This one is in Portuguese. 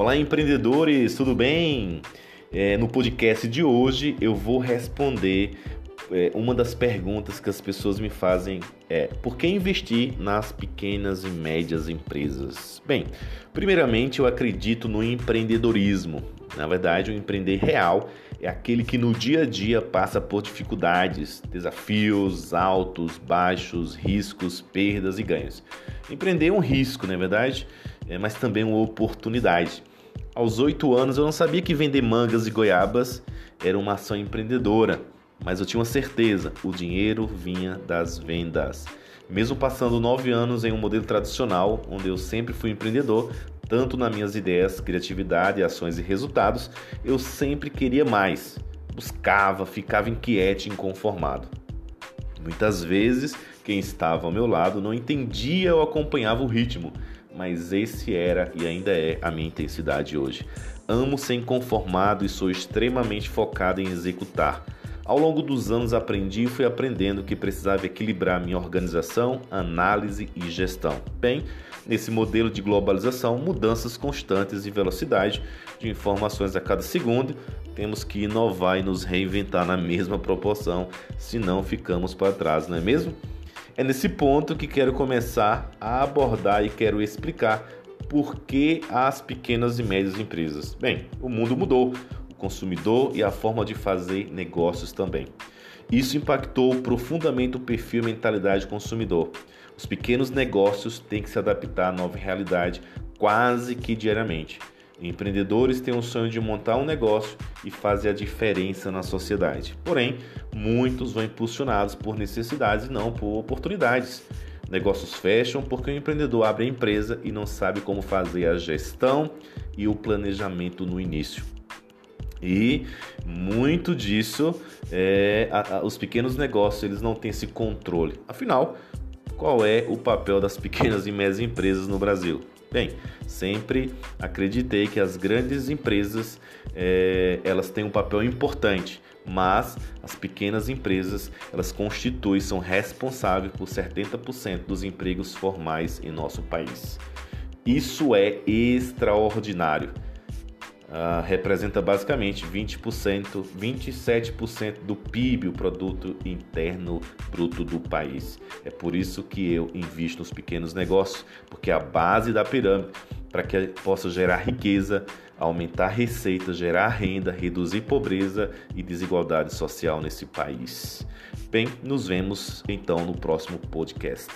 Olá, empreendedores, tudo bem? É, no podcast de hoje eu vou responder é, uma das perguntas que as pessoas me fazem é por que investir nas pequenas e médias empresas? Bem, primeiramente eu acredito no empreendedorismo. Na verdade, o empreender real é aquele que no dia a dia passa por dificuldades, desafios altos, baixos, riscos, perdas e ganhos. Empreender é um risco, não é verdade? É, mas também uma oportunidade. Aos oito anos eu não sabia que vender mangas e goiabas era uma ação empreendedora, mas eu tinha uma certeza: o dinheiro vinha das vendas. Mesmo passando nove anos em um modelo tradicional, onde eu sempre fui empreendedor, tanto nas minhas ideias, criatividade, ações e resultados, eu sempre queria mais. Buscava, ficava inquieto e inconformado. Muitas vezes, quem estava ao meu lado não entendia ou acompanhava o ritmo mas esse era e ainda é a minha intensidade hoje. Amo ser inconformado e sou extremamente focado em executar. Ao longo dos anos aprendi e fui aprendendo que precisava equilibrar minha organização, análise e gestão. Bem, nesse modelo de globalização, mudanças constantes e velocidade de informações a cada segundo, temos que inovar e nos reinventar na mesma proporção, senão ficamos para trás, não é mesmo? É nesse ponto que quero começar a abordar e quero explicar por que as pequenas e médias empresas. Bem, o mundo mudou, o consumidor e a forma de fazer negócios também. Isso impactou profundamente o perfil e mentalidade do consumidor. Os pequenos negócios têm que se adaptar à nova realidade quase que diariamente. Empreendedores têm o sonho de montar um negócio e fazer a diferença na sociedade. Porém, muitos vão impulsionados por necessidades e não por oportunidades. Negócios fecham porque o empreendedor abre a empresa e não sabe como fazer a gestão e o planejamento no início. E muito disso, é, a, a, os pequenos negócios eles não têm esse controle. Afinal, qual é o papel das pequenas e médias empresas no Brasil? Bem, sempre acreditei que as grandes empresas é, elas têm um papel importante, mas as pequenas empresas elas constituem são responsáveis por 70% dos empregos formais em nosso país. Isso é extraordinário uh, representa basicamente 20%, 27% do PIB, o produto interno bruto do país. É por isso que eu invisto nos pequenos negócios, porque é a base da pirâmide para que possa gerar riqueza, aumentar receita, gerar renda, reduzir pobreza e desigualdade social nesse país. Bem, nos vemos então no próximo podcast.